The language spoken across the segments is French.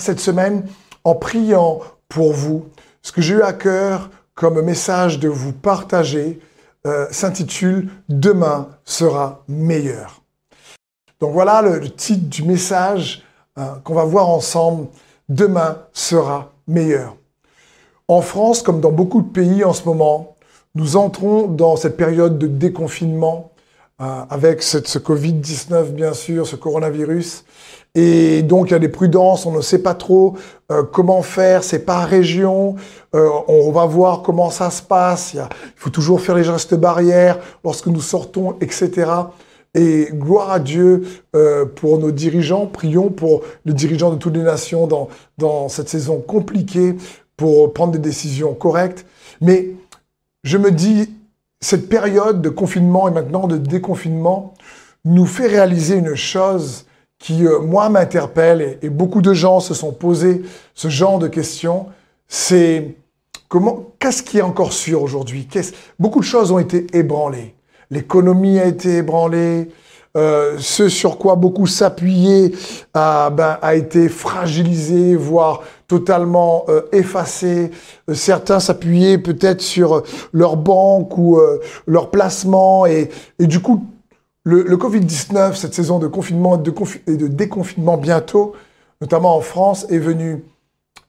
cette semaine en priant pour vous. Ce que j'ai eu à cœur comme message de vous partager euh, s'intitule Demain sera meilleur. Donc voilà le, titre du message euh, qu'on va voir ensemble. Demain sera meilleur. En France, comme dans beaucoup de pays en ce moment, nous entrons dans cette période de déconfinement euh, avec ce Covid-19, bien sûr, ce coronavirus. Et donc, il y a des prudences, on ne sait pas trop euh, comment faire, c'est par région, euh, on va voir comment ça se passe, il, faut toujours faire les gestes barrières lorsque nous sortons, etc. Et gloire à Dieu euh, pour nos dirigeants, prions pour les dirigeants de toutes les nations dans, dans cette saison compliquée pour prendre des décisions correctes. Mais je me dis, cette période de confinement et maintenant de déconfinement nous fait réaliser une chose, qui, euh, moi, m'interpelle et, beaucoup de gens se sont posés ce genre de questions, c'est comment, qu'est-ce qui est encore sûr aujourd'hui? Beaucoup de choses ont été ébranlées. L'économie a été ébranlée, euh, ce sur quoi beaucoup s'appuyaient a, ben, a été fragilisé, voire totalement euh, effacé. Euh, certains s'appuyaient peut-être sur leur banque ou leur placement et, et du coup le, Covid-19, cette saison de confinement et de déconfinement bientôt, notamment en France, est venu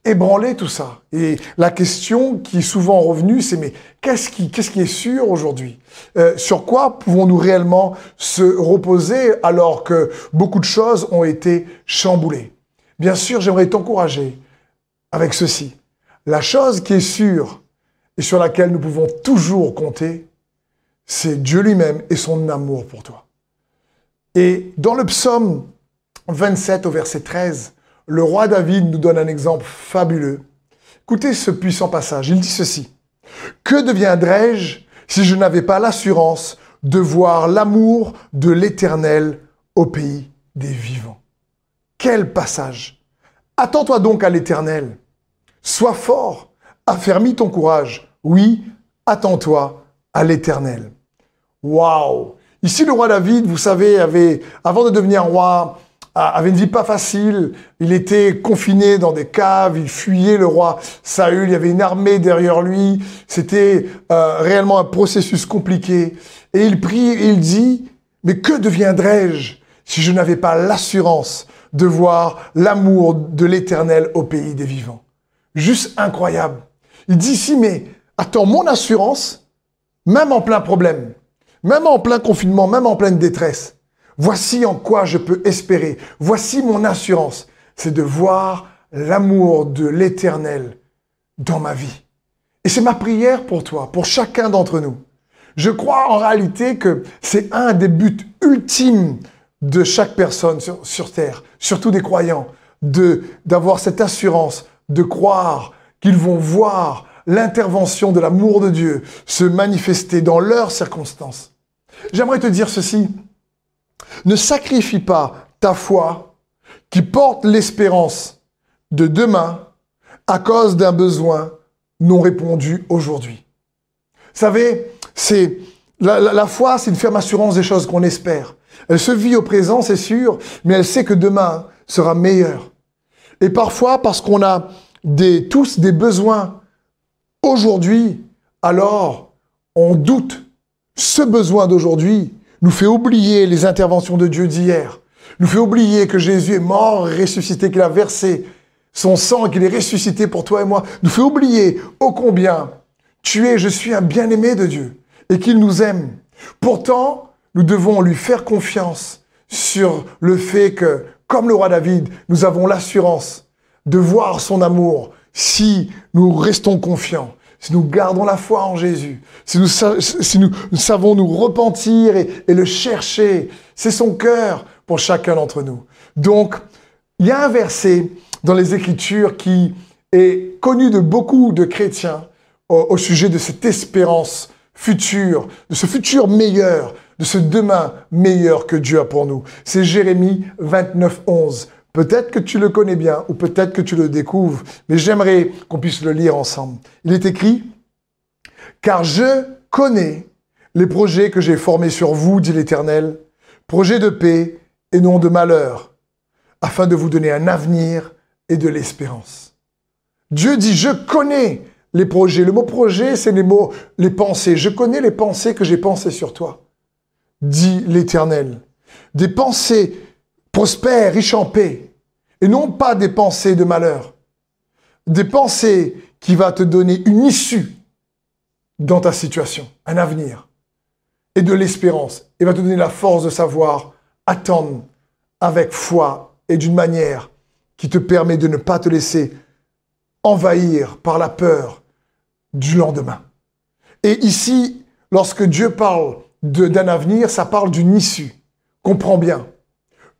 ébranler tout ça. Et la question qui est souvent revenue, c'est mais qu'est-ce qui, qu'est-ce qui est sûr aujourd'hui? Euh, Sur quoi pouvons-nous réellement se reposer alors que beaucoup de choses ont été chamboulées? Bien sûr, j'aimerais t'encourager avec ceci. La chose qui est sûre et sur laquelle nous pouvons toujours compter, c'est Dieu lui-même et son amour pour toi. Et dans le psaume 27 au verset 13, le roi David nous donne un exemple fabuleux. Écoutez ce puissant passage. Il dit ceci. Que deviendrais-je si je n'avais pas l'assurance de voir l'amour de l'Éternel au pays des vivants? Quel passage Attends-toi donc à l'Éternel. Sois fort, affermis ton courage. Oui, attends-toi à l'Éternel. Waouh Ici, le roi David, vous savez, avait, avant de devenir roi, avait une vie pas facile. Il était confiné dans des caves, il fuyait le roi Saül, il y avait une armée derrière lui. C'était euh, réellement un processus compliqué. Et il prie il dit, mais que deviendrais-je si je n'avais pas l'assurance de voir l'amour de l'Éternel au pays des vivants Juste incroyable. Il dit ici, mais attends, mon assurance, même en plein problème, même en plein confinement, même en pleine détresse, voici en quoi je peux espérer. Voici mon assurance. C'est de voir l'amour de l'éternel dans ma vie. Et c'est ma prière pour toi, pour chacun d'entre nous. Je crois en réalité que c'est un des buts ultimes de chaque personne sur, sur terre, surtout des croyants, de d'avoir cette assurance, de croire qu'ils vont voir l'intervention de l'amour de Dieu se manifester dans leurs circonstances. J'aimerais te dire ceci. Ne sacrifie pas ta foi qui porte l'espérance de demain à cause d'un besoin non répondu aujourd'hui. Vous savez, c'est la, foi, c'est une ferme assurance des choses qu'on espère. Elle se vit au présent, c'est sûr, mais elle sait que demain sera meilleur. Et parfois, parce qu'on a tous des besoins aujourd'hui, alors on doute. Ce besoin d'aujourd'hui nous fait oublier les interventions de Dieu d'hier, nous fait oublier que Jésus est mort ressuscité, qu'il a versé son sang qu'il est ressuscité pour toi et moi, nous fait oublier ô combien tu es, je suis un bien-aimé de Dieu et qu'il nous aime. Pourtant, nous devons lui faire confiance sur le fait que, comme le roi David, nous avons l'assurance de voir son amour si nous restons confiants, si nous gardons la foi en Jésus, si nous, savons nous repentir et, et le chercher, c'est son cœur pour chacun d'entre nous. Donc, il y a un verset dans les Écritures qui est connu de beaucoup de chrétiens au, au sujet de cette espérance future, de ce futur meilleur, de ce demain meilleur que Dieu a pour nous. C'est Jérémie 29, 11. Peut-être que tu le connais bien ou peut-être que tu le découvres, mais j'aimerais qu'on puisse le lire ensemble. Il est écrit, Car je connais les projets que j'ai formés sur vous, dit l'Éternel, projets de paix et non de malheur, afin de vous donner un avenir et de l'espérance. Dieu dit, je connais les projets. Le mot projet, c'est les mots, les pensées. Je connais les pensées que j'ai pensées sur toi, dit l'Éternel. Des pensées prospères, riches en paix, et non pas des pensées de malheur. Des pensées qui va te donner une issue dans ta situation, un avenir, et de l'espérance, et va te donner la force de savoir attendre avec foi et d'une manière qui te permet de ne pas te laisser envahir par la peur du lendemain. Et ici, lorsque Dieu parle d'un avenir, ça parle d'une issue. Comprends bien.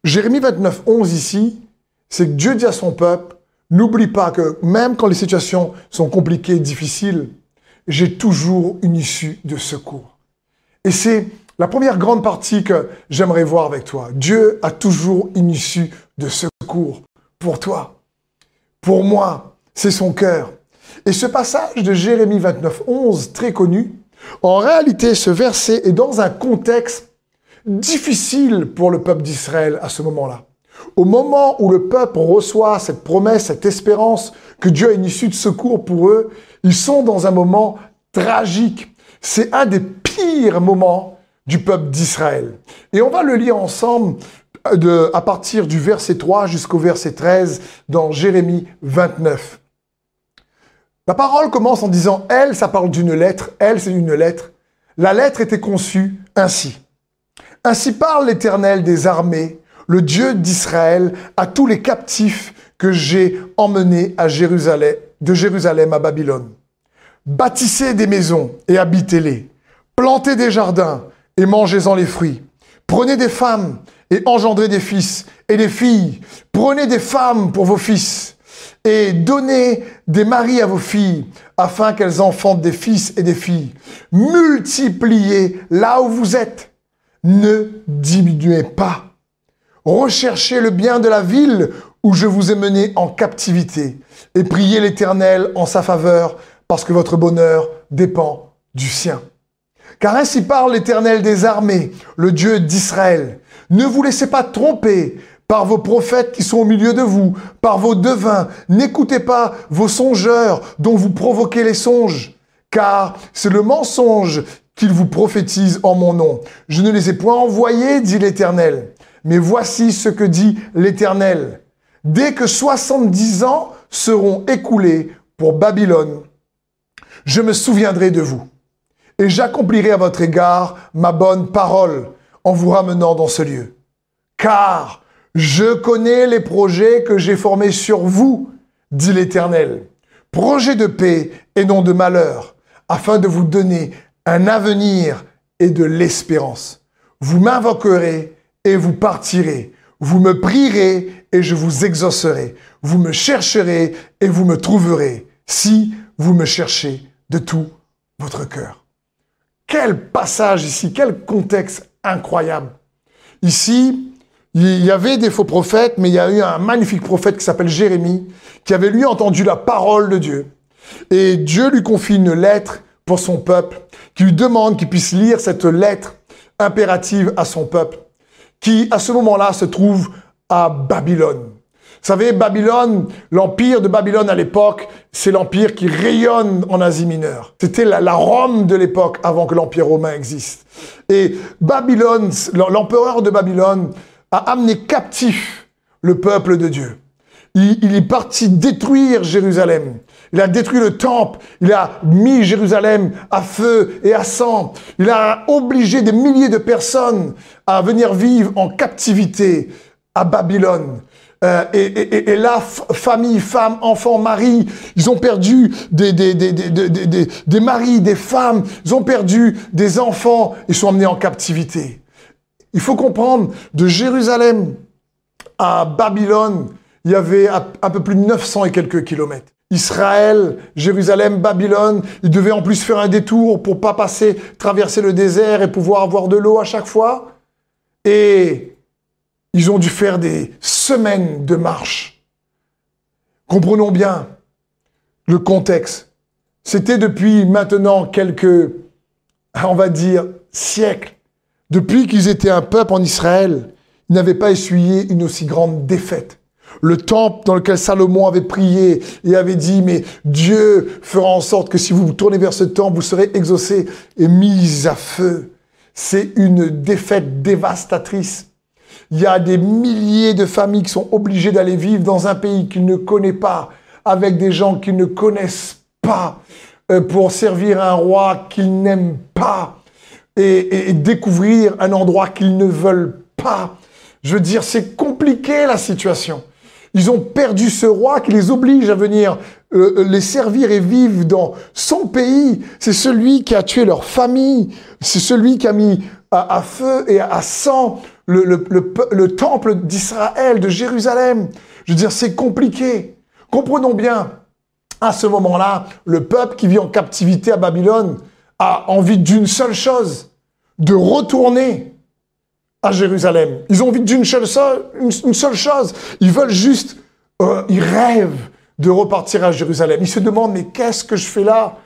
Jérémie 29, 11 ici, c'est que Dieu dit à son peuple, n'oublie pas que même quand les situations sont compliquées, difficiles, j'ai toujours une issue de secours. Et c'est la première grande partie que j'aimerais voir avec toi. Dieu a toujours une issue de secours pour toi. Pour moi, c'est son cœur. Et ce passage de Jérémie 29, 11, très connu, en réalité, ce verset est dans un contexte difficile pour le peuple d'Israël à ce moment-là. Au moment où le peuple reçoit cette promesse, cette espérance que Dieu a une issue de secours pour eux, ils sont dans un moment tragique. C'est un des pires moments du peuple d'Israël. Et on va le lire ensemble de, à partir du verset 3 jusqu'au verset 13 dans Jérémie 29. La parole commence en disant Elle, ça parle d'une lettre. Elle, c'est une lettre. La lettre était conçue ainsi. Ainsi parle l'Éternel des armées, le Dieu d'Israël, à tous les captifs que j'ai emmenés de Jérusalem à Babylone. Bâtissez des maisons et habitez-les. Plantez des jardins et mangez-en les fruits. Prenez des femmes et engendrez des fils et des filles. Prenez des femmes pour vos fils et donnez des maris à vos filles afin qu'elles enfantent des fils et des filles. Multipliez là où vous êtes. Ne diminuez pas. Recherchez le bien de la ville où je vous ai mené en captivité et priez l'Éternel en sa faveur parce que votre bonheur dépend du sien. Car ainsi parle l'Éternel des armées, le Dieu d'Israël. Ne vous laissez pas tromper par vos prophètes qui sont au milieu de vous, par vos devins. N'écoutez pas vos songeurs dont vous provoquez les songes, car c'est le mensonge qu'ils vous prophétisent en mon nom. Je ne les ai point envoyés, dit l'Éternel. Mais voici ce que dit l'Éternel. Dès que 70 ans seront écoulés pour Babylone, je me souviendrai de vous. Et j'accomplirai à votre égard ma bonne parole en vous ramenant dans ce lieu. Car je connais les projets que j'ai formés sur vous, dit l'Éternel. Projets de paix et non de malheur, afin de vous donner un avenir et de l'espérance. Vous m'invoquerez et vous partirez. Vous me prierez et je vous exaucerai. Vous me chercherez et vous me trouverez, si vous me cherchez de tout votre cœur. Quel passage ici, quel contexte incroyable. Ici, il y avait des faux prophètes, mais il y a eu un magnifique prophète qui s'appelle Jérémie, qui avait lui entendu la parole de Dieu. Et Dieu lui confie une lettre pour son peuple, qui lui demande qu'il puisse lire cette lettre impérative à son peuple, qui à ce moment-là se trouve à Babylone. Vous savez, Babylone, l'empire de Babylone à l'époque, c'est l'empire qui rayonne en Asie mineure. C'était la, Rome de l'époque avant que l'empire romain existe. Et Babylone, l'empereur de Babylone, a amené captif le peuple de Dieu. Il, est parti détruire Jérusalem. Il a détruit le temple. Il a mis Jérusalem à feu et à sang. Il a obligé des milliers de personnes à venir vivre en captivité à Babylone. Euh, et, là, famille, femmes, enfants, maris, ils ont perdu des, des, des maris, des femmes, ils ont perdu des enfants, ils sont emmenés en captivité. Il faut comprendre, de Jérusalem à Babylone, il y avait un peu plus de 900 et quelques kilomètres. Israël, Jérusalem, Babylone, ils devaient en plus faire un détour pour pas passer, traverser le désert et pouvoir avoir de l'eau à chaque fois. Et ils ont dû faire des semaines de marche. Comprenons bien le contexte. C'était depuis maintenant quelques, on va dire, siècles depuis qu'ils étaient un peuple en Israël, ils n'avaient pas essuyé une aussi grande défaite. Le temple dans lequel Salomon avait prié et avait dit, mais Dieu fera en sorte que si vous vous tournez vers ce temple, vous serez exaucé et mis à feu. C'est une défaite dévastatrice. Il y a des milliers de familles qui sont obligées d'aller vivre dans un pays qu'ils ne connaissent pas, avec des gens qu'ils ne connaissent pas, euh, pour servir un roi qu'ils n'aiment pas et, et découvrir un endroit qu'ils ne veulent pas. Je veux dire, c'est compliqué la situation. Ils ont perdu ce roi qui les oblige à venir euh, euh, les servir et vivre dans son pays. C'est celui qui a tué leur famille. C'est celui qui a mis à, feu et à sang le, le, le temple d'Israël, de Jérusalem. Je veux dire, c'est compliqué. Comprenons bien, à ce moment-là, le peuple qui vit en captivité à Babylone a envie d'une seule chose, de retourner à Jérusalem. Ils ont envie d'une seule, une, seule chose. Ils veulent juste, euh, ils rêvent de repartir à Jérusalem. Ils se demandent, mais qu'est-ce que je fais là?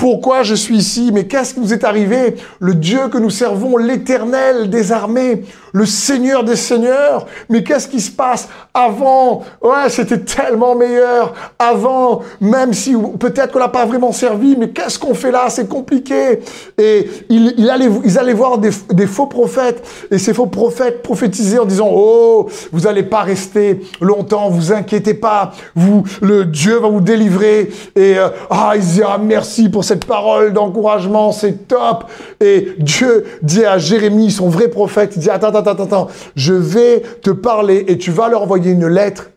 Pourquoi je suis ici? Mais qu'est-ce qui nous est arrivé? Le Dieu que nous servons, l'éternel des armées, le Seigneur des seigneurs. Mais qu'est-ce qui se passe avant? Ouais, c'était tellement meilleur. Avant, même si peut-être qu'on l'a pas vraiment servi, mais qu'est-ce qu'on fait là? C'est compliqué. Et il, allait, ils allaient voir des, faux prophètes. Et ces faux prophètes prophétisaient en disant, oh, vous allez pas rester longtemps, vous inquiétez pas. Vous, le Dieu va vous délivrer. Et, euh, ah, ils disaient, ah, merci pour cette parole d'encouragement, c'est top. Et Dieu dit à Jérémie, son vrai prophète, il dit, attends, attends, attends, attends, je vais te parler et tu vas leur envoyer une lettre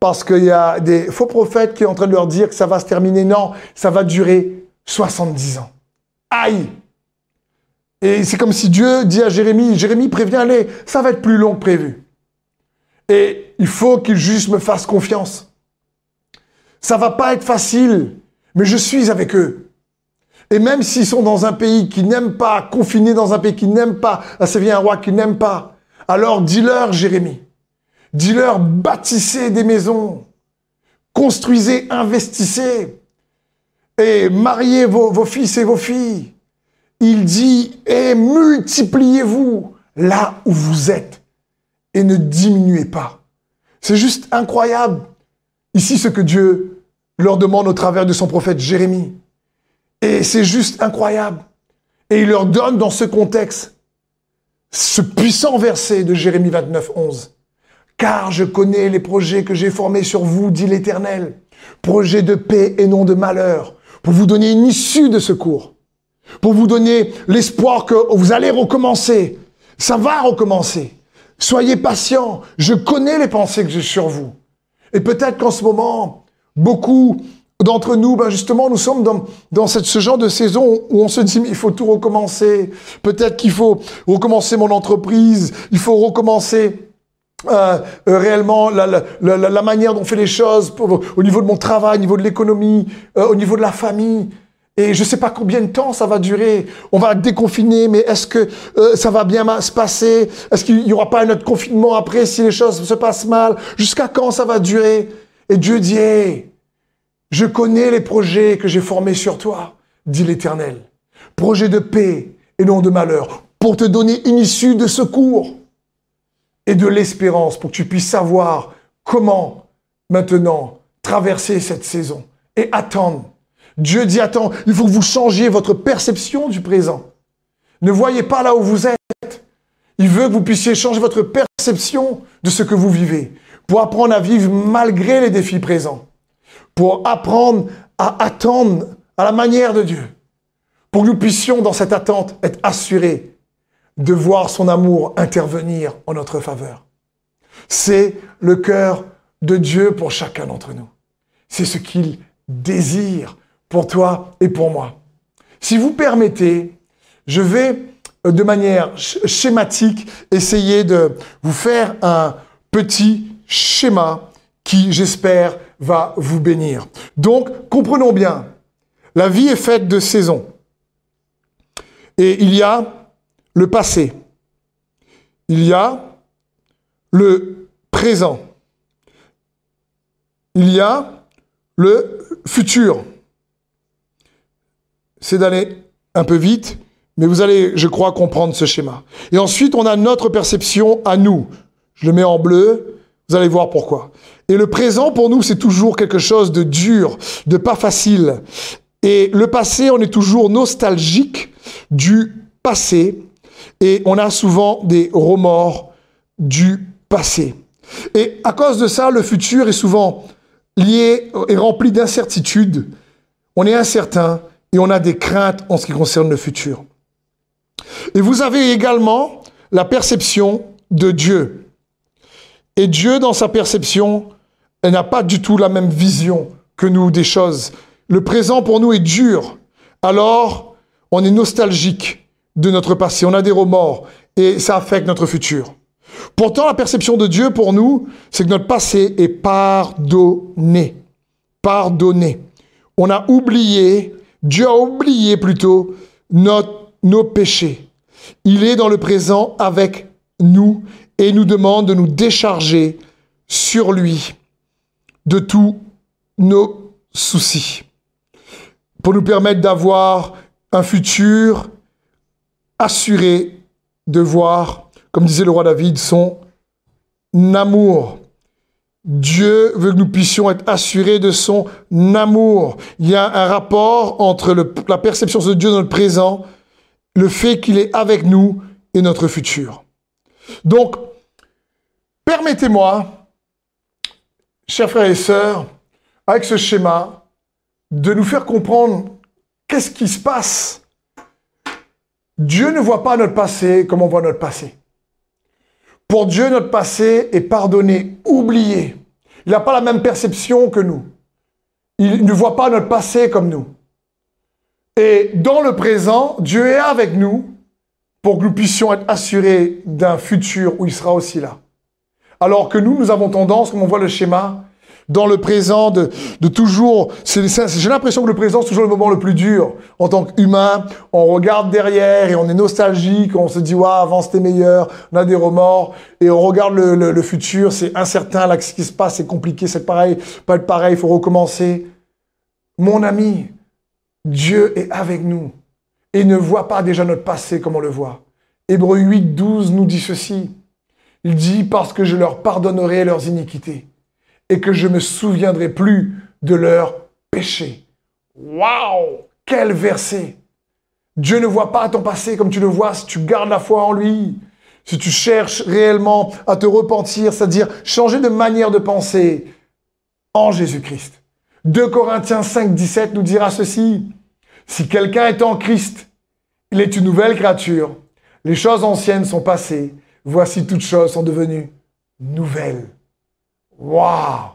parce qu'il y a des faux prophètes qui sont en train de leur dire que ça va se terminer. Non, ça va durer 70 ans. Aïe Et c'est comme si Dieu dit à Jérémie, Jérémie, préviens-les, ça va être plus long que prévu. Et il faut qu'ils juste me fassent confiance. Ça va pas être facile, mais je suis avec eux. Et même s'ils sont dans un pays qui n'aime pas, confinés dans un pays qui n'aime pas, là c'est un roi qui n'aime pas, alors dis-leur, Jérémie, dis-leur, bâtissez des maisons, construisez, investissez, et mariez vos, vos fils et vos filles. Il dit, et multipliez-vous là où vous êtes, et ne diminuez pas. C'est juste incroyable. Ici, ce que Dieu leur demande au travers de son prophète Jérémie. Et c'est juste incroyable. Et il leur donne dans ce contexte ce puissant verset de Jérémie 29, 11. Car je connais les projets que j'ai formés sur vous, dit l'Éternel. Projets de paix et non de malheur, pour vous donner une issue de secours, pour vous donner l'espoir que vous allez recommencer. Ça va recommencer. Soyez patients. Je connais les pensées que j'ai sur vous. Et peut-être qu'en ce moment, beaucoup d'entre nous, ben justement, nous sommes dans, dans ce genre de saison où on se dit, mais il faut tout recommencer. Peut-être qu'il faut recommencer mon entreprise, il faut recommencer euh, euh réellement la, manière dont on fait les choses au niveau de mon travail, au niveau de l'économie, euh, au niveau de la famille. Et je ne sais pas combien de temps ça va durer. On va déconfiner, mais est-ce que ça va bien se passer? Est-ce qu'il n'y aura pas un autre confinement après si les choses se passent mal? Jusqu'à quand ça va durer? Et Dieu dit, je connais les projets que j'ai formés sur toi, dit l'Éternel. Projets de paix et non de malheur, pour te donner une issue de secours et de l'espérance, pour que tu puisses savoir comment maintenant traverser cette saison et attendre. Dieu dit, attends, il faut que vous changiez votre perception du présent. Ne voyez pas là où vous êtes. Il veut que vous puissiez changer votre perception de ce que vous vivez pour apprendre à vivre malgré les défis présents pour apprendre à attendre à la manière de Dieu, pour que nous puissions dans cette attente être assurés de voir son amour intervenir en notre faveur. C'est le cœur de Dieu pour chacun d'entre nous. C'est ce qu'il désire pour toi et pour moi. Si vous permettez, je vais euh, de manière schématique essayer de vous faire un petit schéma qui, j'espère, va vous bénir. Donc, comprenons bien, la vie est faite de saisons. Et il y a le passé. Il y a le présent. Il y a le futur. C'est d'aller un peu vite, mais vous allez, je crois, comprendre ce schéma. Et ensuite, on a notre perception à nous. Je le mets en bleu, vous allez voir pourquoi. Et le présent, pour nous, c'est toujours quelque chose de dur, de pas facile. Et le passé, on est toujours nostalgique du passé. Et on a souvent des remords du passé. Et à cause de ça, le futur est souvent lié et rempli d'incertitudes. On est incertain et on a des craintes en ce qui concerne le futur. Et vous avez également la perception de Dieu. Et Dieu, dans sa perception, n'a pas du tout la même vision que nous des choses. Le présent pour nous est dur. Alors, on est nostalgique de notre passé, on a des remords et ça affecte notre futur. Pourtant, la perception de Dieu pour nous, c'est que notre passé est pardonné. Pardonné. On a oublié, Dieu a oublié plutôt nos péchés. Il est dans le présent avec nous et nous demande de nous décharger sur lui de tous nos soucis pour nous permettre d'avoir un futur assuré de voir, comme disait le roi David, son amour. Dieu veut que nous puissions être assurés de son amour. Il y a un rapport entre la perception de Dieu dans le présent, le fait qu'il est avec nous et notre futur. Donc, permettez-moi, chers frères et sœurs, avec ce schéma, de nous faire comprendre qu'est-ce qui se passe. Dieu ne voit pas notre passé comme on voit notre passé. Pour Dieu, notre passé est pardonné, oublié. Il n'a pas la même perception que nous. Il ne voit pas notre passé comme nous. Et dans le présent, Dieu est avec nous pour que nous puissions être assurés d'un futur où il sera aussi là. Alors que nous, nous avons tendance, comme on voit le schéma, dans le présent, de, toujours... J'ai l'impression que le présent, c'est toujours le moment le plus dur. En tant qu'humain, on regarde derrière et on est nostalgique, on se dit, avant c'était meilleur, on a des remords, et on regarde le, futur, c'est incertain, là, ce qui se passe, c'est compliqué, c'est pareil, pas pareil, il faut recommencer. Mon ami, Dieu est avec nous et ne voit pas déjà notre passé comme on le voit. Hébreu 8, 12 nous dit ceci. Il dit, parce que je leur pardonnerai leurs iniquités et que je me souviendrai plus de leurs péchés. Waouh Quel verset Dieu ne voit pas ton passé comme tu le vois si tu gardes la foi en lui, si tu cherches réellement à te repentir, c'est-à-dire changer de manière de penser en Jésus-Christ. 2 Corinthiens 5, 17 nous dira ceci. Si quelqu'un est en Christ, il est une nouvelle créature. Les choses anciennes sont passées. Voici toutes choses sont devenues nouvelles. Waouh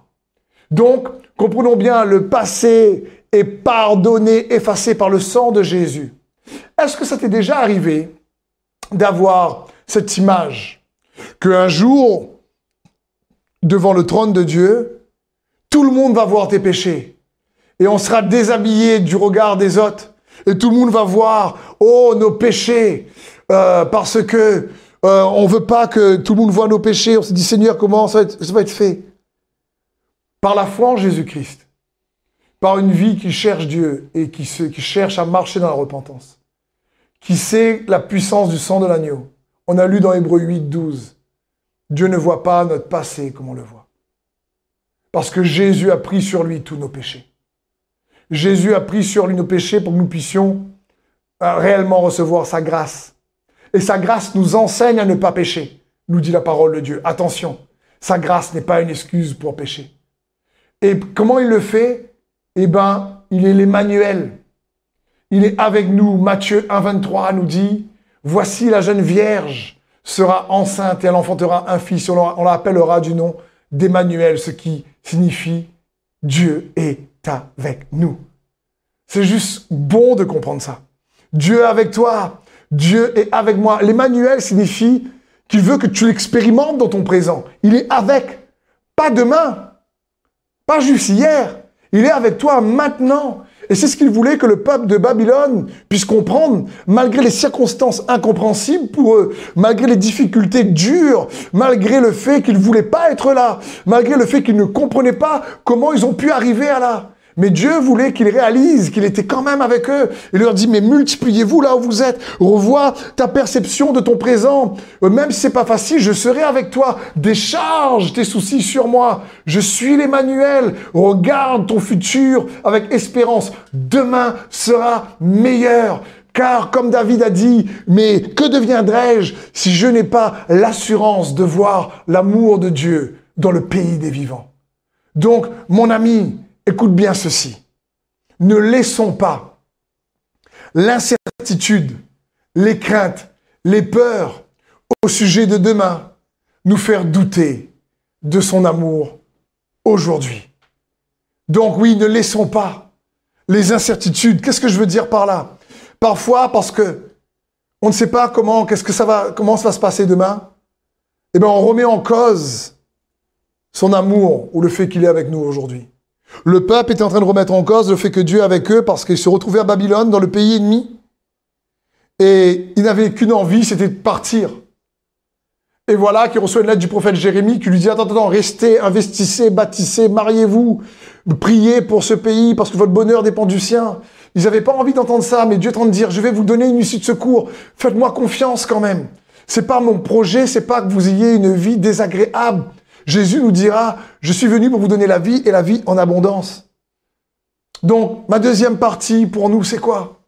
Donc, comprenons bien, le passé est pardonné, effacé par le sang de Jésus. Est-ce que ça t'est déjà arrivé d'avoir cette image qu'un jour, devant le trône de Dieu, tout le monde va voir tes péchés et on sera déshabillé du regard des autres et tout le monde va voir, oh, nos péchés, euh, parce que euh, on veut pas que tout le monde voit nos péchés. On se dit, Seigneur, comment ça va être fait? Par la foi en Jésus-Christ, par une vie qui cherche Dieu et qui, qui cherche à marcher dans la repentance, qui sait la puissance du sang de l'agneau. On a lu dans Hébreu 8, 12, Dieu ne voit pas notre passé comme on le voit. Parce que Jésus a pris sur lui tous nos péchés. Jésus a pris sur lui nos péchés pour que nous puissions euh, réellement recevoir sa grâce. Et sa grâce nous enseigne à ne pas pécher, nous dit la parole de Dieu. Attention, sa grâce n'est pas une excuse pour pécher. Et comment il le fait? Eh bien, il est l'Emmanuel. Il est avec nous. Matthieu 1,23 nous dit Voici la jeune vierge sera enceinte et elle enfantera un fils. On l'appellera du nom d'Emmanuel, ce qui signifie Dieu est avec nous. C'est juste bon de comprendre ça. Dieu avec toi. Dieu est avec moi. L'Emmanuel signifie qu'il veut que tu l'expérimentes dans ton présent. Il est avec. Pas demain, pas juste hier. Il est avec toi maintenant. Et c'est ce qu'il voulait que le peuple de Babylone puisse comprendre, malgré les circonstances incompréhensibles pour eux, malgré les difficultés dures, malgré le fait qu'ils ne voulaient pas être là, malgré le fait qu'ils ne comprenaient pas comment ils ont pu arriver à là. Mais Dieu voulait qu'ils réalisent qu'il était quand même avec eux. Il leur dit, mais multipliez-vous là où vous êtes. Revois ta perception de ton présent. Euh, même si c'est pas facile, je serai avec toi. Décharge tes soucis sur moi. Je suis l'Emmanuel. Regarde ton futur avec espérance. Demain sera meilleur. Car comme David a dit, mais que deviendrai-je si je n'ai pas l'assurance de voir l'amour de Dieu dans le pays des vivants? Donc, mon ami, écoute bien ceci. Ne laissons pas l'incertitude, les craintes, les peurs au sujet de demain nous faire douter de son amour aujourd'hui. Donc oui, ne laissons pas les incertitudes. Qu'est-ce que je veux dire par là? Parfois, parce que on ne sait pas comment, ça va, comment ça se passer demain, eh bien, on remet en cause son amour ou le fait qu'il est avec nous aujourd'hui. Le peuple était en train de remettre en cause le fait que Dieu avec eux parce qu'ils se retrouvaient à Babylone, dans le pays ennemi. Et ils n'avaient qu'une envie, c'était de partir. Et voilà qu'il reçoit une lettre du prophète Jérémie qui lui dit, attends, attends, restez, investissez, bâtissez, mariez-vous, priez pour ce pays parce que votre bonheur dépend du sien. Ils n'avaient pas envie d'entendre ça, mais Dieu est en train de dire, je vais vous donner une issue de secours. Faites-moi confiance quand même. C'est pas mon projet, c'est pas que vous ayez une vie désagréable. Jésus nous dira, je suis venu pour vous donner la vie et la vie en abondance. Donc, ma deuxième partie pour nous, c'est quoi?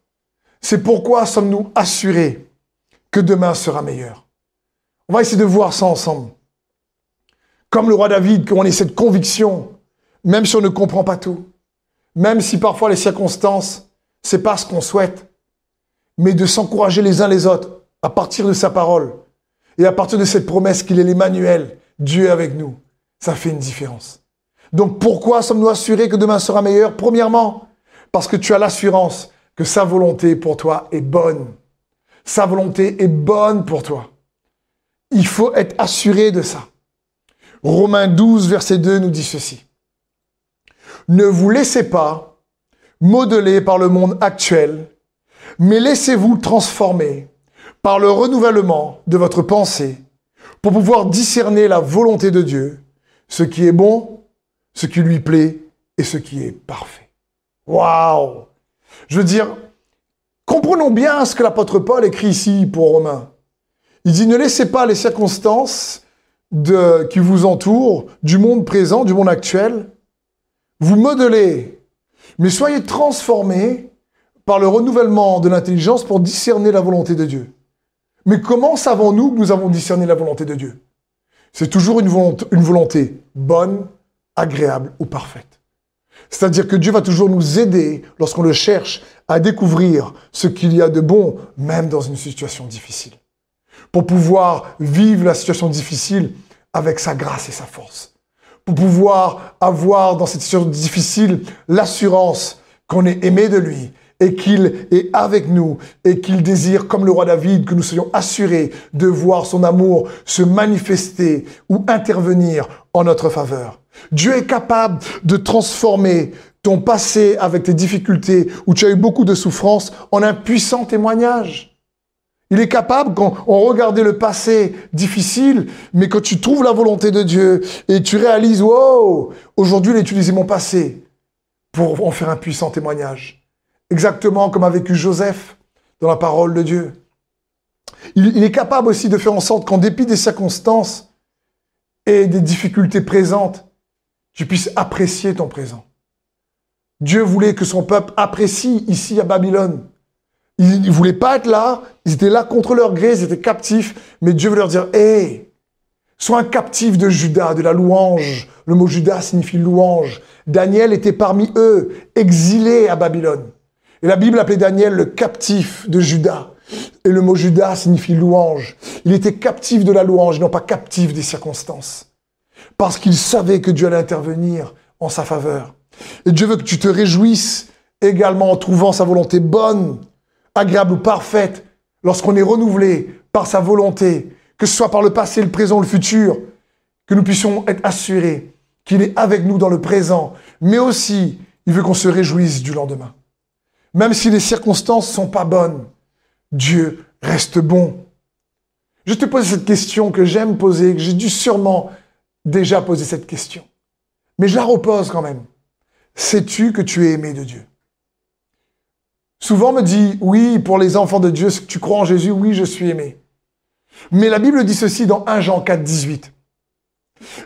C'est pourquoi sommes-nous assurés que demain sera meilleur? On va essayer de voir ça ensemble. Comme le roi David, qu'on ait cette conviction, même si on ne comprend pas tout, même si parfois les circonstances, c'est pas ce qu'on souhaite, mais de s'encourager les uns les autres à partir de sa parole et à partir de cette promesse qu'il est l'Emmanuel, Dieu est avec nous, ça fait une différence. Donc pourquoi sommes-nous assurés que demain sera meilleur? Premièrement, parce que tu as l'assurance que sa volonté pour toi est bonne. Sa volonté est bonne pour toi. Il faut être assuré de ça. Romains 12, verset 2 nous dit ceci. Ne vous laissez pas modeler par le monde actuel, mais laissez-vous transformer par le renouvellement de votre pensée pour pouvoir discerner la volonté de Dieu, ce qui est bon, ce qui lui plaît et ce qui est parfait. Waouh Je veux dire, comprenons bien ce que l'apôtre Paul écrit ici pour Romains. Il dit, ne laissez pas les circonstances qui vous entourent, du monde présent, du monde actuel, vous modeler, mais soyez transformés par le renouvellement de l'intelligence pour discerner la volonté de Dieu. Mais comment savons-nous que nous avons discerné la volonté de Dieu? C'est toujours une volonté, bonne, agréable ou parfaite. C'est-à-dire que Dieu va toujours nous aider lorsqu'on le cherche à découvrir ce qu'il y a de bon, même dans une situation difficile. Pour pouvoir vivre la situation difficile avec sa grâce et sa force. Pour pouvoir avoir dans cette situation difficile l'assurance qu'on est aimé de lui et qu'il est avec nous et qu'il désire, comme le roi David, que nous soyons assurés de voir son amour se manifester ou intervenir en notre faveur. Dieu est capable de transformer ton passé avec tes difficultés où tu as eu beaucoup de souffrances en un puissant témoignage. Il est capable, quand on regardait le passé difficile, mais quand tu trouves la volonté de Dieu et tu réalises, wow, aujourd'hui il a utilisé mon passé pour en faire un puissant témoignage. Exactement comme a vécu Joseph dans la parole de Dieu. Il, est capable aussi de faire en sorte qu'en dépit des circonstances et des difficultés présentes, tu puisses apprécier ton présent. Dieu voulait que son peuple apprécie ici à Babylone. Ils ne voulaient pas être là, ils étaient là contre leur gré, ils étaient captifs, mais Dieu veut leur dire, hé, sois un captif de Judas, de la louange. Le mot Judas signifie louange. Daniel était parmi eux, exilé à Babylone. Et la Bible appelait Daniel le captif de Judas. Et le mot Judas signifie louange. Il était captif de la louange, non pas captif des circonstances. Parce qu'il savait que Dieu allait intervenir en sa faveur. Et Dieu veut que tu te réjouisses également en trouvant sa volonté bonne, agréable ou parfaite, lorsqu'on est renouvelé par sa volonté, que ce soit par le passé, le présent, le futur, que nous puissions être assurés qu'il est avec nous dans le présent, mais aussi il veut qu'on se réjouisse du lendemain. Même si les circonstances sont pas bonnes, Dieu reste bon. Je te pose cette question que j'aime poser, que j'ai dû sûrement déjà poser cette question. Mais je la repose quand même. sais-tu que tu es aimé de Dieu? Souvent on me dit, oui, pour les enfants de Dieu, tu crois en Jésus, oui, je suis aimé. Mais la Bible dit ceci dans 1 Jean 4, 18.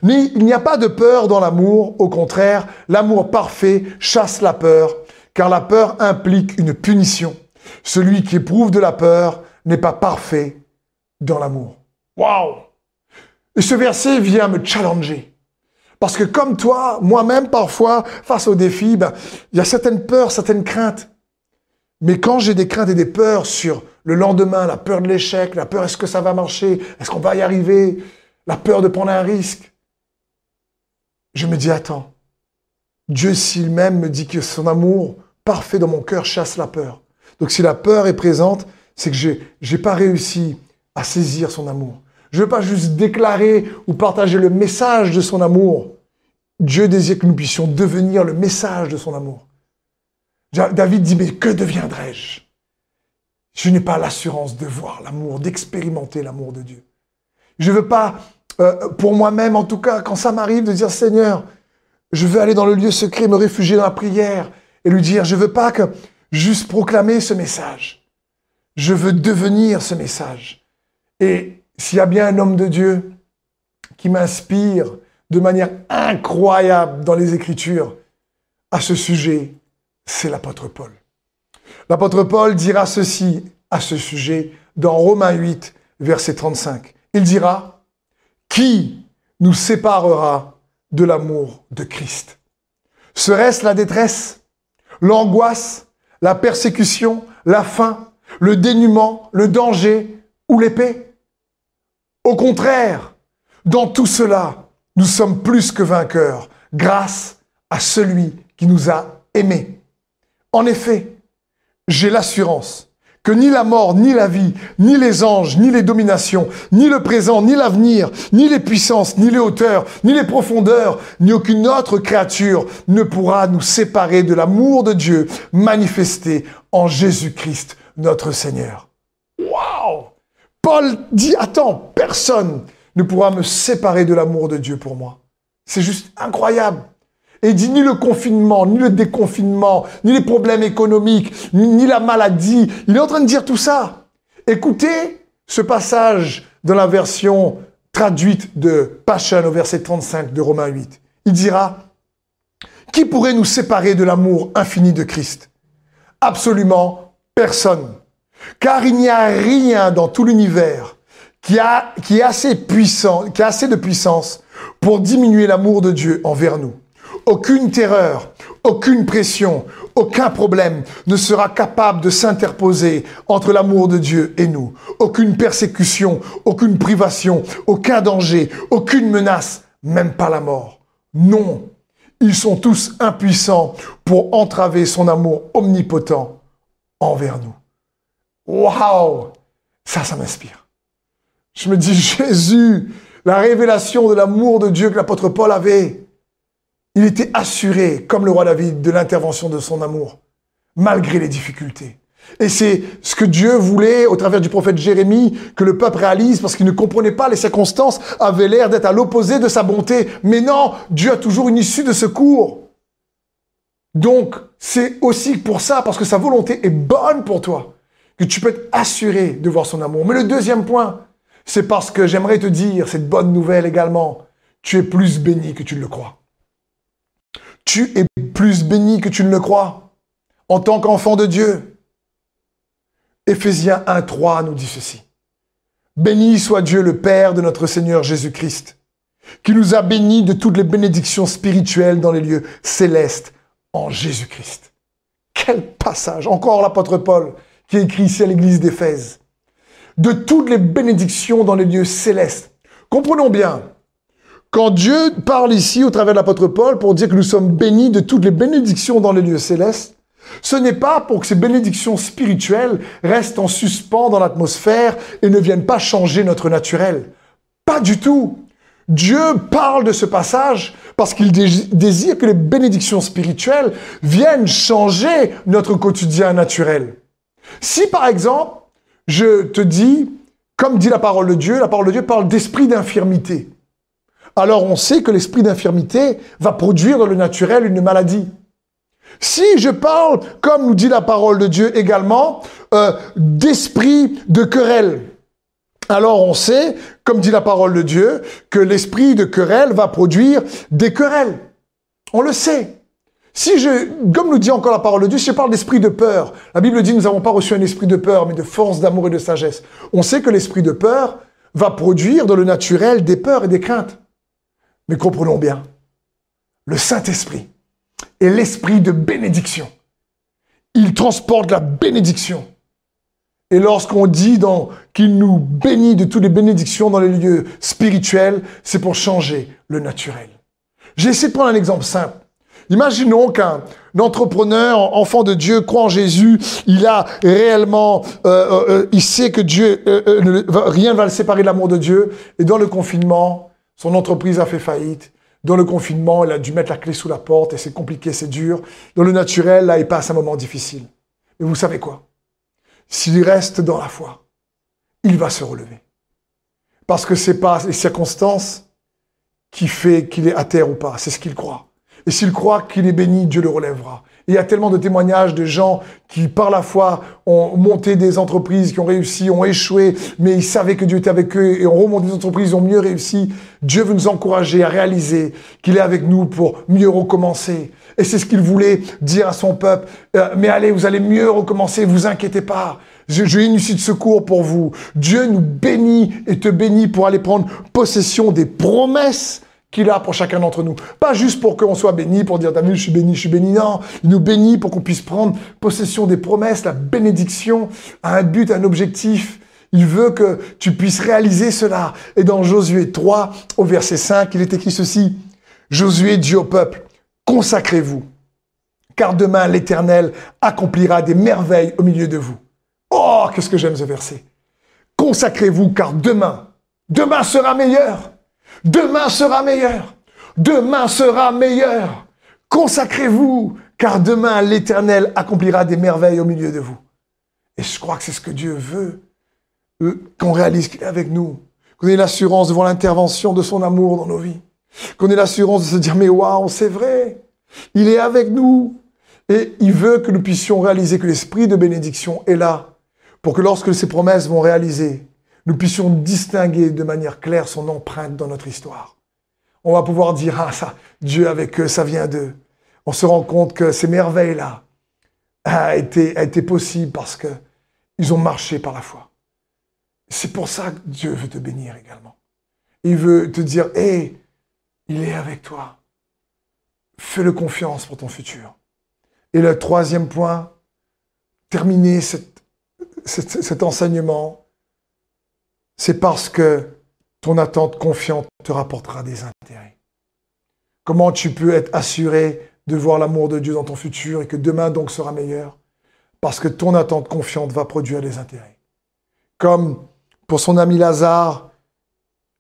Il n'y a pas de peur dans l'amour, au contraire, l'amour parfait chasse la peur, car la peur implique une punition. Celui qui éprouve de la peur n'est pas parfait dans l'amour. Waouh Et ce verset vient me challenger. Parce que comme toi, moi-même, parfois, face aux défis, ben, il y a certaines peurs, certaines craintes. Mais quand j'ai des craintes et des peurs sur le lendemain, la peur de l'échec, la peur est-ce que ça va marcher, est-ce qu'on va y arriver, la peur de prendre un risque, je me dis, attends, Dieu s'il même me dit que son amour parfait dans mon cœur chasse la peur. Donc si la peur est présente, c'est que je n'ai pas réussi à saisir son amour. Je ne veux pas juste déclarer ou partager le message de son amour. Dieu désire que nous puissions devenir le message de son amour. David dit, mais que deviendrai-je? Je, n'ai pas l'assurance de voir l'amour, d'expérimenter l'amour de Dieu. Je ne veux pas, euh, pour moi-même en tout cas, quand ça m'arrive de dire, Seigneur, je veux aller dans le lieu secret, me réfugier dans la prière et lui dire, je veux pas que juste proclamer ce message. Je veux devenir ce message. Et s'il y a bien un homme de Dieu qui m'inspire de manière incroyable dans les Écritures à ce sujet, c'est l'apôtre Paul. L'apôtre Paul dira ceci à ce sujet dans Romains 8, verset 35. Il dira, Qui nous séparera de l'amour de Christ? Serait-ce la détresse, l'angoisse, la persécution, la faim, le dénuement, le danger ou l'épée Au contraire, dans tout cela, nous sommes plus que vainqueurs grâce à celui qui nous a aimés. En effet, j'ai l'assurance que ni la mort, ni la vie, ni les anges, ni les dominations, ni le présent, ni l'avenir, ni les puissances, ni les hauteurs, ni les profondeurs, ni aucune autre créature ne pourra nous séparer de l'amour de Dieu manifesté en Jésus-Christ, notre Seigneur. Waouh Paul dit, attends, personne ne pourra me séparer de l'amour de Dieu pour moi. C'est juste incroyable. Et il dit ni le confinement, ni le déconfinement, ni les problèmes économiques, ni, la maladie. Il est en train de dire tout ça. Écoutez ce passage dans la version traduite de Passion au verset 35 de Romains 8. Il dira, qui pourrait nous séparer de l'amour infini de Christ? Absolument personne. Car il n'y a rien dans tout l'univers qui, a, qui a assez de puissance pour diminuer l'amour de Dieu envers nous. Aucune terreur, aucune pression, aucun problème ne sera capable de s'interposer entre l'amour de Dieu et nous. Aucune persécution, aucune privation, aucun danger, aucune menace, même pas la mort. Non, ils sont tous impuissants pour entraver son amour omnipotent envers nous. Waouh Ça, ça m'inspire. Je me dis, Jésus, la révélation de l'amour de Dieu que l'apôtre Paul avait, il était assuré, comme le roi David, de l'intervention de son amour, malgré les difficultés. Et c'est ce que Dieu voulait, au travers du prophète Jérémie, que le peuple réalise, parce qu'il ne comprenait pas les circonstances, avait l'air d'être à l'opposé de sa bonté. Mais non, Dieu a toujours une issue de secours. Donc, c'est aussi pour ça, parce que sa volonté est bonne pour toi, que tu peux être assuré de voir son amour. Mais le deuxième point, c'est parce que j'aimerais te dire cette bonne nouvelle également. Tu es plus béni que tu le crois tu es plus béni que tu ne le crois en tant qu'enfant de Dieu. Éphésiens 1.3 nous dit ceci. Béni soit Dieu le Père de notre Seigneur Jésus-Christ, qui nous a bénis de toutes les bénédictions spirituelles dans les lieux célestes en Jésus-Christ. Quel passage Encore l'apôtre Paul qui écrit ici à l'église d'Éphèse. De toutes les bénédictions dans les lieux célestes. Comprenons bien, quand Dieu parle ici au travers de l'apôtre Paul pour dire que nous sommes bénis de toutes les bénédictions dans les lieux célestes, ce n'est pas pour que ces bénédictions spirituelles restent en suspens dans l'atmosphère et ne viennent pas changer notre naturel. Pas du tout. Dieu parle de ce passage parce qu'il désire que les bénédictions spirituelles viennent changer notre quotidien naturel. Si par exemple, je te dis, comme dit la parole de Dieu, la parole de Dieu parle d'esprit d'infirmité alors on sait que l'esprit d'infirmité va produire dans le naturel une maladie. Si je parle, comme nous dit la parole de Dieu également, euh, d'esprit de querelle, alors on sait, comme dit la parole de Dieu, que l'esprit de querelle va produire des querelles. On le sait. Si je, comme nous dit encore la parole de Dieu, si je parle d'esprit de peur, la Bible dit nous n'avons pas reçu un esprit de peur, mais de force, d'amour et de sagesse. On sait que l'esprit de peur va produire dans le naturel des peurs et des craintes. Mais comprenons bien, le Saint-Esprit est l'esprit de bénédiction. Il transporte la bénédiction. Et lorsqu'on dit qu'il nous bénit de toutes les bénédictions dans les lieux spirituels, c'est pour changer le naturel. J'ai essayé de prendre un exemple simple. Imaginons qu'un entrepreneur, enfant de Dieu, croit en Jésus, il a réellement, euh, euh, euh, il sait que Dieu, rien ne va le séparer de l'amour de Dieu, et dans le confinement, son entreprise a fait faillite. Dans le confinement, il a dû mettre la clé sous la porte et c'est compliqué, c'est dur. Dans le naturel, là, il passe un moment difficile. Mais vous savez quoi? S'il reste dans la foi, il va se relever. Parce que c'est pas les circonstances qui fait qu'il est à terre ou pas, c'est ce qu'il croit. Et s'il croit qu'il est béni, Dieu le relèvera. Il y a tellement de témoignages de gens qui, par la foi, ont monté des entreprises, qui ont réussi, ont échoué, mais ils savaient que Dieu était avec eux et ont remonté des entreprises, ont mieux réussi. Dieu veut nous encourager à réaliser qu'il est avec nous pour mieux recommencer. Et c'est ce qu'il voulait dire à son peuple. Euh, mais allez, vous allez mieux recommencer, vous inquiétez pas. Je, je issue de secours pour vous. Dieu nous bénit et te bénit pour aller prendre possession des promesses qu'il a pour chacun d'entre nous. Pas juste pour qu'on soit béni, pour dire, t'as je suis béni, je suis béni. Non, il nous bénit pour qu'on puisse prendre possession des promesses, la bénédiction a un but, un objectif. Il veut que tu puisses réaliser cela. Et dans Josué 3, au verset 5, il est écrit ceci. Josué dit au peuple, consacrez-vous, car demain l'Éternel accomplira des merveilles au milieu de vous. Oh, qu'est-ce que j'aime ce verset. Consacrez-vous, car demain, demain sera meilleur. Demain sera meilleur. Demain sera meilleur. Consacrez-vous, car demain l'Éternel accomplira des merveilles au milieu de vous. Et je crois que c'est ce que Dieu veut, euh, qu'on réalise qu'il est avec nous, qu'on ait l'assurance devant l'intervention de son amour dans nos vies, qu'on ait l'assurance de se dire, mais waouh, c'est vrai, il est avec nous. Et il veut que nous puissions réaliser que l'esprit de bénédiction est là, pour que lorsque ces promesses vont réaliser, nous puissions distinguer de manière claire son empreinte dans notre histoire. On va pouvoir dire, ah ça, Dieu avec eux, ça vient d'eux. On se rend compte que ces merveilles-là a été, a été possible parce que ils ont marché par la foi. C'est pour ça que Dieu veut te bénir également. Il veut te dire, hé, il est avec toi. Fais-le confiance pour ton futur. Et le troisième point, terminer cet enseignement c'est parce que ton attente confiante te rapportera des intérêts. Comment tu peux être assuré de voir l'amour de Dieu dans ton futur et que demain donc sera meilleur? Parce que ton attente confiante va produire des intérêts. Comme pour son ami Lazare,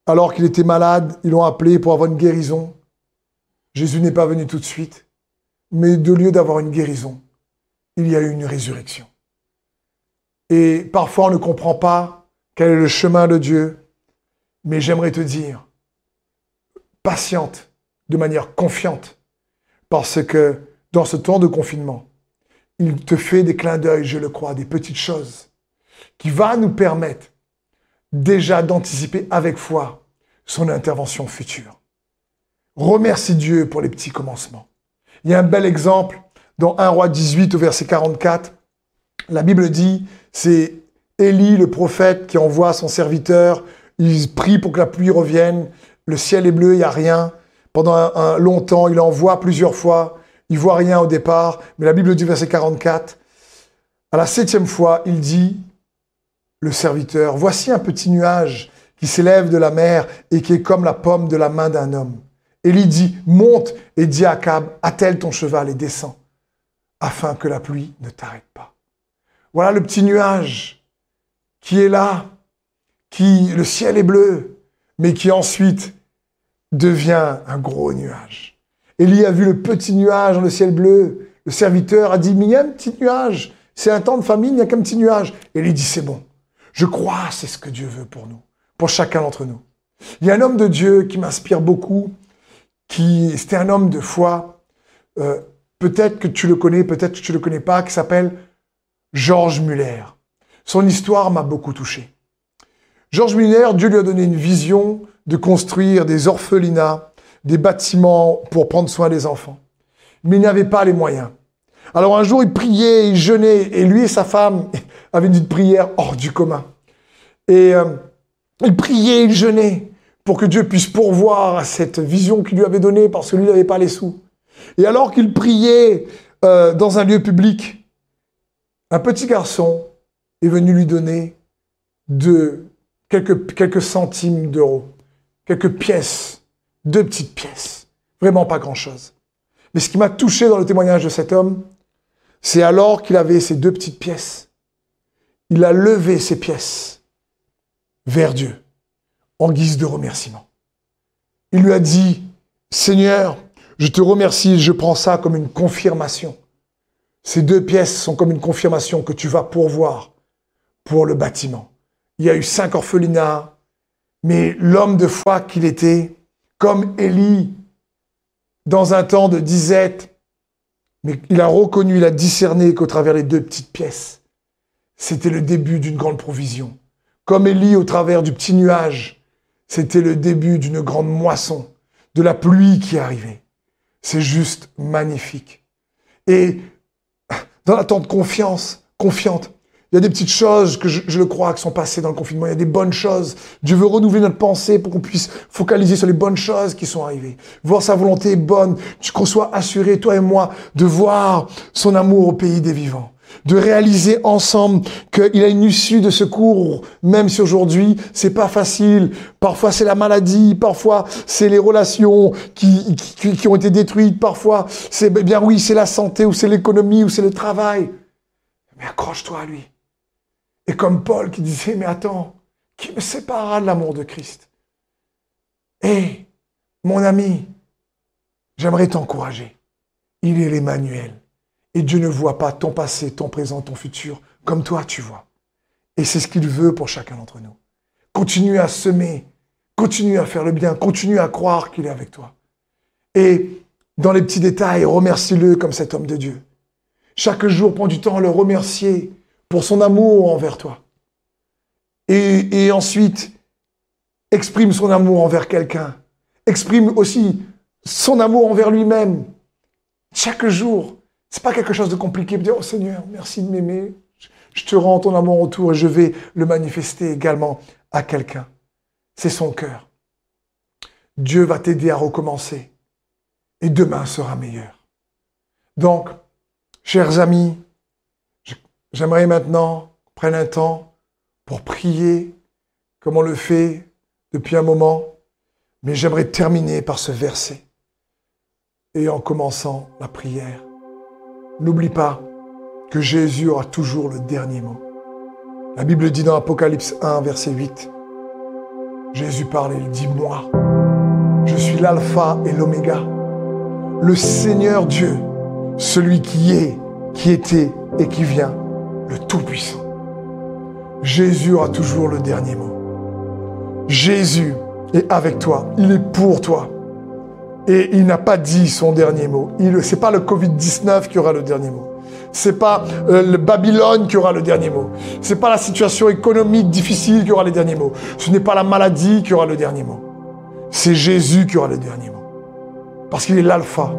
alors qu'il était malade, ils l'ont appelé pour avoir une guérison. Jésus n'est pas venu tout de suite, mais de lieu d'avoir une guérison, il y a eu une résurrection. Et parfois on ne comprend pas quel est le chemin de Dieu? Mais j'aimerais te dire, patiente, de manière confiante, parce que dans ce temps de confinement, il te fait des clins d'œil, je le crois, des petites choses, qui va nous permettre déjà d'anticiper avec foi son intervention future. Remercie Dieu pour les petits commencements. Il y a un bel exemple dans 1 roi 18 au verset 44. La Bible dit, c'est Élie, le prophète, qui envoie son serviteur, il prie pour que la pluie revienne. Le ciel est bleu, il n'y a rien. Pendant un, long temps, il envoie plusieurs fois. Il voit rien au départ. Mais la Bible dit, verset 44, à la septième fois, il dit, le serviteur, voici un petit nuage qui s'élève de la mer et qui est comme la pomme de la main d'un homme. Élie dit, monte et dis à Akab, attelle ton cheval et descends, afin que la pluie ne t'arrête pas. Voilà le petit nuage qui est là, qui, le ciel est bleu, mais qui ensuite devient un gros nuage. Élie a vu le petit nuage dans le ciel bleu. Le serviteur a dit, mais il y a un petit nuage. C'est un temps de famine, il n'y a qu'un petit nuage. Élie dit, c'est bon. Je crois, c'est ce que Dieu veut pour nous, pour chacun d'entre nous. Il y a un homme de Dieu qui m'inspire beaucoup, qui c'était un homme de foi. Euh, peut-être que tu le connais, peut-être que tu ne le connais pas, qui s'appelle Georges Muller. Son histoire m'a beaucoup touché. Georges Muller, Dieu lui a donné une vision de construire des orphelinats, des bâtiments pour prendre soin des enfants. Mais il n'avait pas les moyens. Alors un jour, il priait, il jeûnait, et lui et sa femme avaient une prière hors du commun. Et euh, il priait, il jeûnait pour que Dieu puisse pourvoir à cette vision qu'il lui avait donnée parce que lui n'avait pas les sous. Et alors qu'il priait euh, dans un lieu public, un petit garçon est venu lui donner de quelques, quelques centimes d'euros, quelques pièces, deux petites pièces, vraiment pas grand-chose. Mais ce qui m'a touché dans le témoignage de cet homme, c'est alors qu'il avait ces deux petites pièces, il a levé ces pièces vers Dieu en guise de remerciement. Il lui a dit, Seigneur, je te remercie, je prends ça comme une confirmation. Ces deux pièces sont comme une confirmation que tu vas pourvoir pour le bâtiment. Il y a eu cinq orphelinats, mais l'homme de foi qu'il était, comme Élie, dans un temps de disette, mais il a reconnu, il a discerné qu'au travers des deux petites pièces, c'était le début d'une grande provision. Comme Élie au travers du petit nuage, c'était le début d'une grande moisson, de la pluie qui arrivait. C'est juste magnifique. Et dans l'attente confiance, confiante, il y a des petites choses que je, je, le crois qui sont passées dans le confinement. Il y a des bonnes choses. Dieu veut renouveler notre pensée pour qu'on puisse focaliser sur les bonnes choses qui sont arrivées. Voir sa volonté bonne. Qu'on soit assuré, toi et moi, de voir son amour au pays des vivants de réaliser ensemble qu'il a une issue de secours, même si aujourd'hui c'est pas facile. Parfois c'est la maladie, parfois c'est les relations qui, qui, qui, ont été détruites, parfois c'est eh bien oui c'est la santé ou c'est l'économie ou c'est le travail. Mais accroche-toi à lui. Et comme Paul qui disait mais attends, qui me séparera de l'amour de Christ? Hé, mon ami, j'aimerais t'encourager. Il est l'Emmanuel. Et Dieu ne voit pas ton passé, ton présent, ton futur, comme toi tu vois. Et c'est ce qu'il veut pour chacun d'entre nous. Continue à semer, continue à faire le bien, continue à croire qu'il est avec toi. Et dans les petits détails, remercie-le comme cet homme de Dieu. Chaque jour, prends du temps à le remercier pour son amour envers toi. Et, ensuite, exprime son amour envers quelqu'un. Exprime aussi son amour envers lui-même. Chaque jour, c'est pas quelque chose de compliqué de dire, oh Seigneur, merci de m'aimer. Je te rends ton amour autour et je vais le manifester également à quelqu'un. C'est son cœur. Dieu va t'aider à recommencer. Et demain sera meilleur. Donc, chers amis, j'aimerais maintenant prenne un temps pour prier comme on le fait depuis un moment. Mais j'aimerais terminer par ce verset et en commençant la prière. N'oublie pas que Jésus aura toujours le dernier mot. La Bible dit dans Apocalypse 1, verset 8, Jésus parle et il dit, moi, je suis l'alpha et l'oméga, le Seigneur Dieu, celui qui est, qui était et qui vient, le Tout-Puissant. Jésus aura toujours le dernier mot. Jésus est avec toi, il est pour toi. Et il n'a pas dit son dernier mot. Ce n'est pas le Covid-19 qui aura le dernier mot. Ce n'est pas euh, le Babylone qui aura le dernier mot. Ce n'est pas la situation économique difficile qui aura le dernier mot. Ce n'est pas la maladie qui aura le dernier mot. C'est Jésus qui aura le dernier mot. Parce qu'il est l'alpha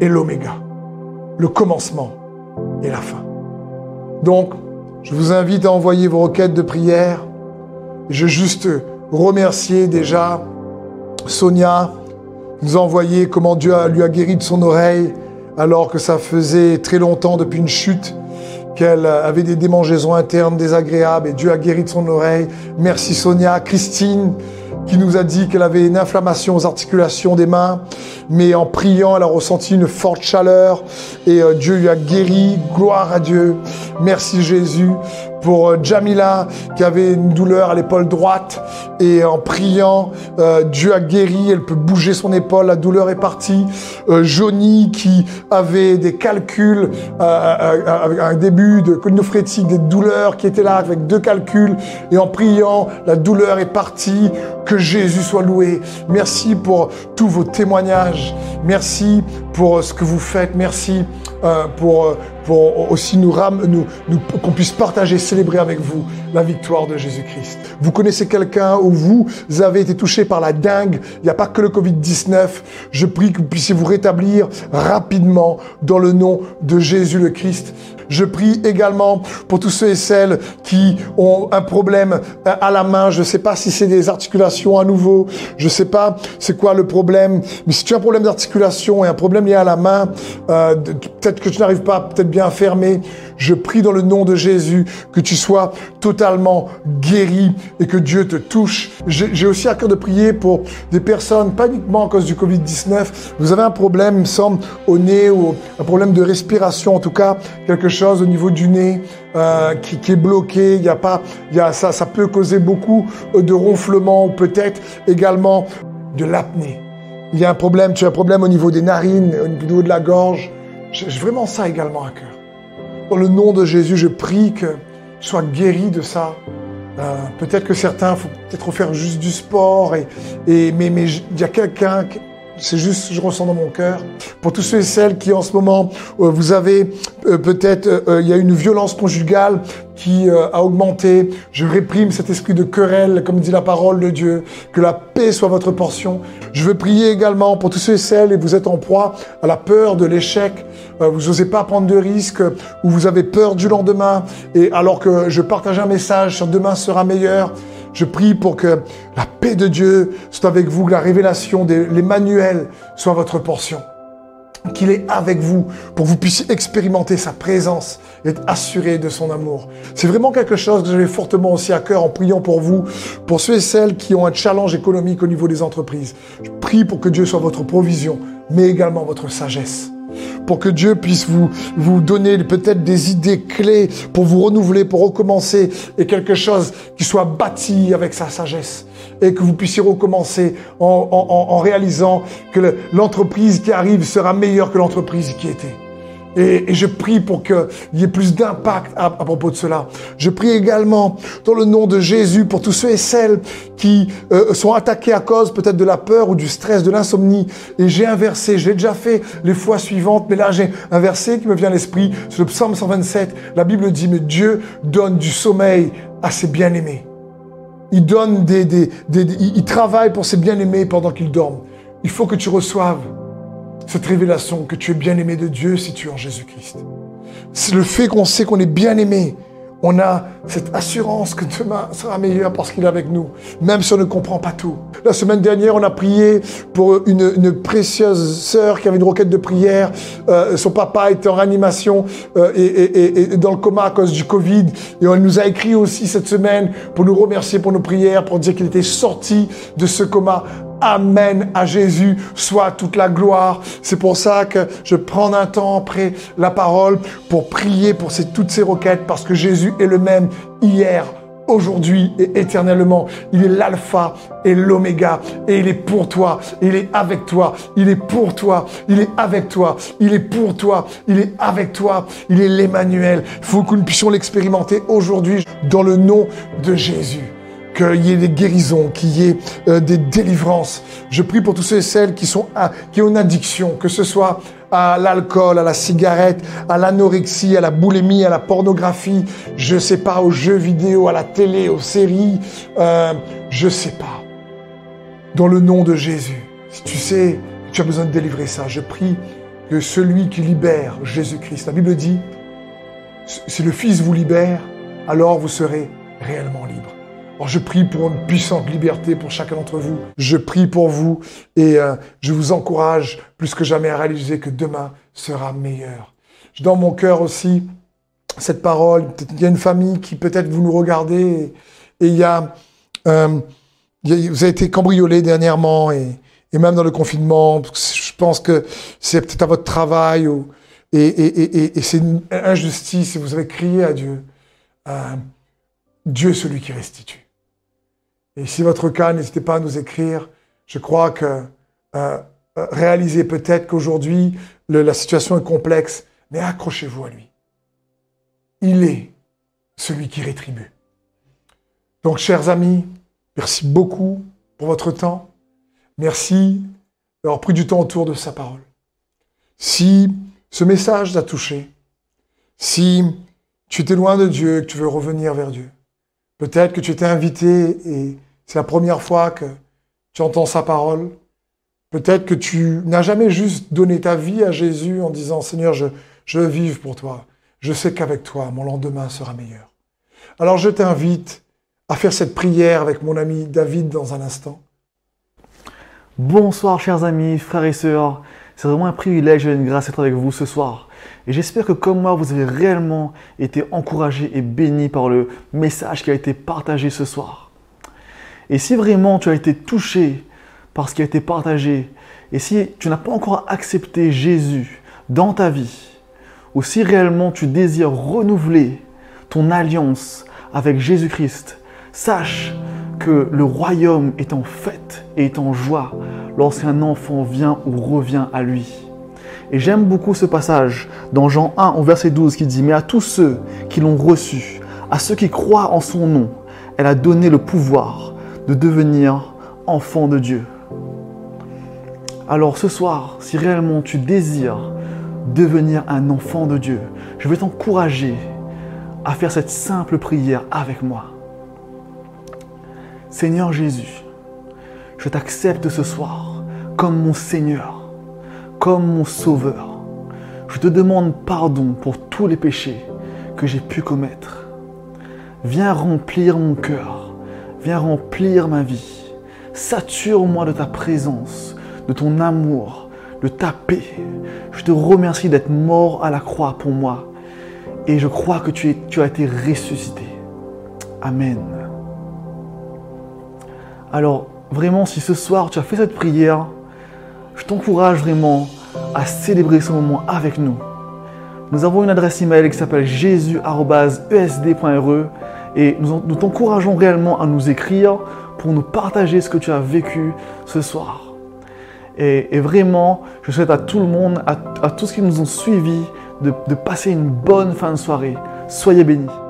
et l'oméga. Le commencement et la fin. Donc, je vous invite à envoyer vos requêtes de prière. Je veux juste remercier déjà Sonia, nous a envoyé comment Dieu lui a guéri de son oreille alors que ça faisait très longtemps depuis une chute qu'elle avait des démangeaisons internes désagréables et Dieu a guéri de son oreille. Merci Sonia. Christine qui nous a dit qu'elle avait une inflammation aux articulations des mains, mais en priant, elle a ressenti une forte chaleur et euh, Dieu lui a guéri. Gloire à Dieu. Merci Jésus pour euh, Jamila qui avait une douleur à l'épaule droite et en priant, euh, Dieu a guéri, elle peut bouger son épaule, la douleur est partie. Euh, Johnny qui avait des calculs avec un début de colonophrètique, des douleurs qui étaient là avec deux calculs et en priant, la douleur est partie. Que Jésus soit loué. Merci pour tous vos témoignages. Merci pour ce que vous faites. Merci euh, pour, pour aussi nous, nous, nous qu'on puisse partager, célébrer avec vous la victoire de Jésus-Christ. Vous connaissez quelqu'un où vous avez été touché par la dingue. Il n'y a pas que le Covid-19. Je prie que vous puissiez vous rétablir rapidement dans le nom de Jésus le Christ. Je prie également pour tous ceux et celles qui ont un problème à la main. Je ne sais pas si c'est des articulations à nouveau. Je ne sais pas c'est quoi le problème. Mais si tu as un problème d'articulation et un problème lié à la main, euh, peut-être que tu n'arrives pas peut-être fermer. Je prie dans le nom de Jésus que tu sois totalement guéri et que Dieu te touche. J'ai aussi à cœur de prier pour des personnes, pas uniquement à cause du Covid-19. Vous avez un problème, me semble, au nez ou un problème de respiration, en tout cas, quelque chose au niveau du nez euh, qui, qui, est bloqué. Il y a pas, il y a, ça, ça peut causer beaucoup de ronflements ou peut-être également de l'apnée. Il y a un problème, tu as un problème au niveau des narines, au niveau de la gorge. J'ai vraiment ça également à cœur. Dans le nom de Jésus, je prie que tu sois guéri de ça. Euh, peut-être que certains, faut peut-être faire juste du sport, et, mais il y a quelqu'un c'est juste, je ressens dans mon cœur. Pour tous ceux et celles qui en ce moment, euh, vous avez euh, peut-être, euh, il y a une violence conjugale qui a augmenté. Je réprime cet esprit de querelle, comme dit la parole de Dieu. Que la paix soit votre portion. Je veux prier également pour tous ceux et celles et vous êtes en proie à la peur de l'échec. vous n'osez pas prendre de risques ou vous avez peur du lendemain. Et alors que je partage un message sur demain sera meilleur. Je prie pour que la paix de Dieu soit avec vous, que la révélation de l'Emmanuel soit votre portion. Qu'il est avec vous pour que vous puissiez expérimenter sa présence et être assuré de son amour. C'est vraiment quelque chose que j'avais fortement aussi à cœur en priant pour vous, pour ceux et celles qui ont un challenge économique au niveau des entreprises. Je prie pour que Dieu soit votre provision, mais également votre sagesse pour que Dieu puisse vous, donner peut-être des idées clés pour vous renouveler, pour recommencer, et quelque chose qui soit bâti avec sa sagesse. Et que vous puissiez recommencer en, en réalisant que l'entreprise qui arrive sera meilleure que l'entreprise qui était. Et, je prie pour qu'il y ait plus d'impact à, propos de cela. Je prie également dans le nom de Jésus pour tous ceux et celles qui euh, sont attaqués à cause peut-être de la peur ou du stress, de l'insomnie. Et j'ai inversé, j'ai déjà fait les fois suivantes, mais là j'ai un verset qui me vient à l'esprit, c'est le psaume 127. La Bible dit, mais Dieu donne du sommeil à ses bien-aimés. Il donne des, des, des, il travaille pour ses bien-aimés pendant qu'ils dorment. Il faut que tu reçoives cette révélation que tu es bien aimé de Dieu si tu es en Jésus-Christ. C'est le fait qu'on sait qu'on est bien aimé. On a cette assurance que demain sera meilleur parce qu'il est avec nous, même si on ne comprend pas tout. La semaine dernière, on a prié pour une, précieuse sœur qui avait une requête de prière. Euh, son papa était en réanimation euh, et, et, dans le coma à cause du Covid. Et on nous a écrit aussi cette semaine pour nous remercier pour nos prières, pour dire qu'il était sorti de ce coma Amen à Jésus, soit toute la gloire. C'est pour ça que je prends un temps après la parole pour prier pour toutes ces requêtes, parce que Jésus est le même hier, aujourd'hui et éternellement. Il est l'alpha et l'oméga et il est pour toi, il est avec toi, il est pour toi, il est avec toi, il est pour toi, il est avec toi, il est l'Emmanuel. Il faut que nous puissions l'expérimenter aujourd'hui dans le nom de Jésus qu'il y ait des guérisons, qu'il y ait euh, des délivrances. Je prie pour tous ceux et celles qui, sont, qui ont une addiction, que ce soit à l'alcool, à la cigarette, à l'anorexie, à la boulimie, à la pornographie, je sais pas, aux jeux vidéo, à la télé, aux séries, euh, je sais pas. Dans le nom de Jésus, si tu sais tu as besoin de délivrer ça, je prie que celui qui libère, Jésus-Christ, la Bible dit, si le Fils vous libère, alors vous serez réellement libre. Alors je prie pour une puissante liberté pour chacun d'entre vous. Je prie pour vous et euh, je vous encourage plus que jamais à réaliser que demain sera meilleur. Dans mon cœur aussi cette parole. Il y a une famille qui peut-être vous nous regardez et, il, y a, euh, vous avez été cambriolé dernièrement et, même dans le confinement. Je pense que c'est peut-être à votre travail et c'est une injustice et vous avez crié à Dieu. Euh, Dieu est celui qui restitue. Et si votre cas, n'hésitez pas à nous écrire. Je crois que euh, euh, réalisez peut-être qu'aujourd'hui, la situation est complexe, mais accrochez-vous à lui. Il est celui qui rétribue. Donc, chers amis, merci beaucoup pour votre temps. Merci d'avoir pris du temps autour de sa parole. Si ce message t'a touché, si tu étais loin de Dieu et que tu veux revenir vers Dieu, peut-être que tu étais invité et c'est la première fois que tu entends sa parole, peut-être que tu n'as jamais juste donné ta vie à Jésus en disant Seigneur, je, je vivre pour toi, je sais qu'avec toi, mon lendemain sera meilleur. Alors je t'invite à faire cette prière avec mon ami David dans un instant. Bonsoir chers amis, frères et sœurs. C'est vraiment un privilège et une grâce d'être avec vous ce soir. Et j'espère que comme moi, vous avez réellement été encouragés et bénis par le message qui a été partagé ce soir. Et si vraiment tu as été touché par ce qui a été partagé, et si tu n'as pas encore accepté Jésus dans ta vie, ou si réellement tu désires renouveler ton alliance avec Jésus-Christ, sache que le royaume est en fête et est en joie lorsqu'un enfant vient ou revient à lui. Et j'aime beaucoup ce passage dans Jean 1 au verset 12 qui dit, Mais à tous ceux qui l'ont reçu, à ceux qui croient en son nom, elle a donné le pouvoir de devenir enfant de Dieu. Alors ce soir, si réellement tu désires devenir un enfant de Dieu, je vais t'encourager à faire cette simple prière avec moi. Seigneur Jésus, je t'accepte ce soir comme mon Seigneur, comme mon Sauveur. Je te demande pardon pour tous les péchés que j'ai pu commettre. Viens remplir mon cœur, viens remplir ma vie. Sature-moi de ta présence, de ton amour, de ta paix. Je te remercie d'être mort à la croix pour moi et je crois que tu, tu as été ressuscité. Amen. Alors, vraiment, si ce soir tu as fait cette prière, je t'encourage vraiment à célébrer ce moment avec nous. Nous avons une adresse email qui s'appelle jésus.esd.re et nous, t'encourageons réellement à nous écrire pour nous partager ce que tu as vécu ce soir. Et, vraiment, je souhaite à tout le monde, à, tous ceux qui nous ont suivis, de passer une bonne fin de soirée. Soyez bénis.